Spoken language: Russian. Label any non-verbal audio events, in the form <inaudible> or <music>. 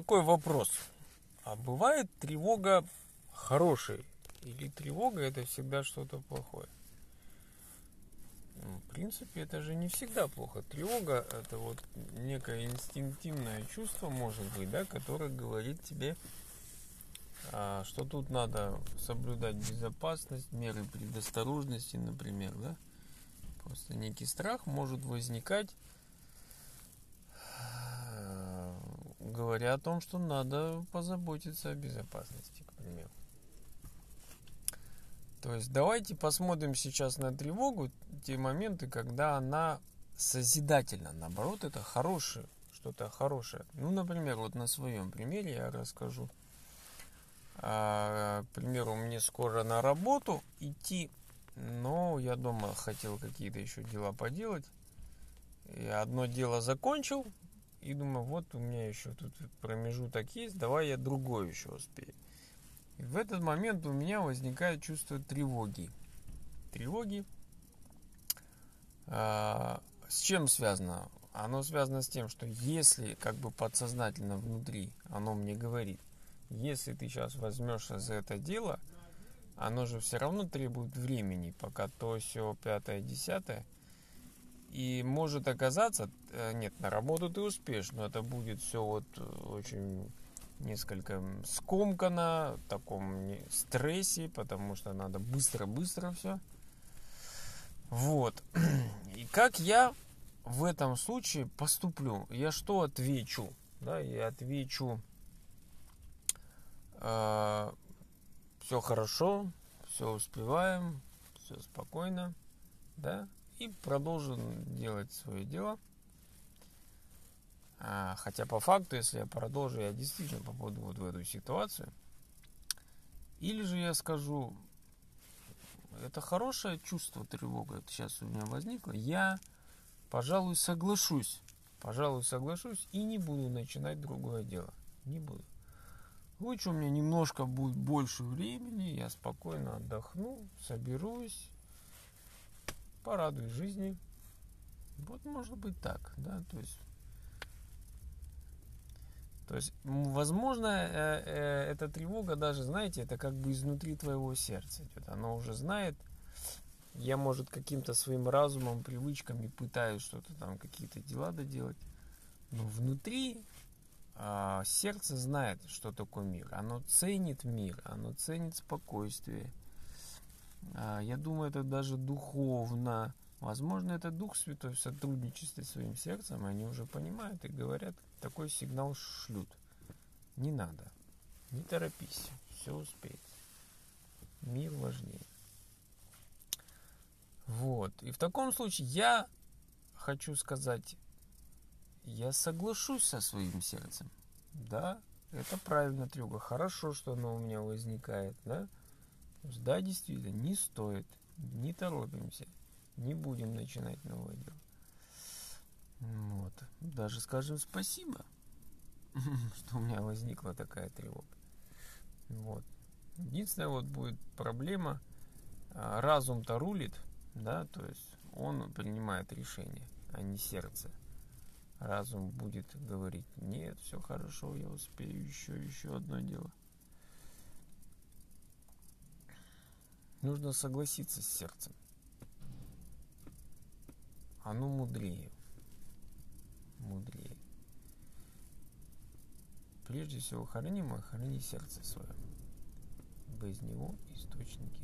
такой вопрос. А бывает тревога хорошей? Или тревога это всегда что-то плохое? Ну, в принципе, это же не всегда плохо. Тревога это вот некое инстинктивное чувство, может быть, да, которое говорит тебе, а, что тут надо соблюдать безопасность, меры предосторожности, например, да. Просто некий страх может возникать говоря о том, что надо позаботиться о безопасности, к примеру. То есть давайте посмотрим сейчас на тревогу, те моменты, когда она созидательна. Наоборот, это хорошее, что-то хорошее. Ну, например, вот на своем примере я расскажу. А, к примеру, мне скоро на работу идти, но я дома хотел какие-то еще дела поделать. Я одно дело закончил, и думаю, вот у меня еще тут промежуток есть, давай я другой еще успею. И в этот момент у меня возникает чувство тревоги. Тревоги. А, с чем связано? Оно связано с тем, что если как бы подсознательно внутри оно мне говорит, если ты сейчас возьмешься за это дело, оно же все равно требует времени, пока то, все, пятое, десятое – и может оказаться, э, нет, на работу ты успеешь, но это будет все вот э, очень несколько скомкано, в таком стрессе, потому что надо быстро-быстро все. Вот. <clears throat> И как я в этом случае поступлю? Я что отвечу? Да, я отвечу э, все хорошо, все успеваем, все спокойно, да, и продолжу делать свое дело. А, хотя по факту, если я продолжу, я действительно попаду вот в эту ситуацию. Или же я скажу, это хорошее чувство тревога, это сейчас у меня возникло, я, пожалуй, соглашусь, пожалуй, соглашусь и не буду начинать другое дело. Не буду. Лучше у меня немножко будет больше времени, я спокойно отдохну, соберусь, порадуй жизни. Вот может быть так, да, то есть то есть, возможно, э, э, эта тревога даже, знаете, это как бы изнутри твоего сердца идет. Оно уже знает, я, может, каким-то своим разумом, привычками пытаюсь что-то там, какие-то дела доделать. Но внутри а, сердце знает, что такое мир. Оно ценит мир, оно ценит спокойствие. А, я думаю, это даже духовно. Возможно, это Дух Святой в сотрудничестве с своим сердцем, они уже понимают и говорят, такой сигнал шлют. Не надо, не торопись, все успеет. Мир важнее. Вот. И в таком случае я хочу сказать, я соглашусь со своим сердцем. Да, это правильно тревога. Хорошо, что оно у меня возникает, да. Да, действительно, не стоит, не торопимся, не будем начинать новое дело. Вот. Даже скажем спасибо, <laughs> что у меня возникла такая тревога. Вот. Единственная вот будет проблема, а, разум-то рулит, да, то есть он принимает решение, а не сердце. Разум будет говорить, нет, все хорошо, я успею, еще, еще одно дело. Нужно согласиться с сердцем. Оно мудрее. Мудрее. Прежде всего, храни мой, храни сердце свое. Без него источники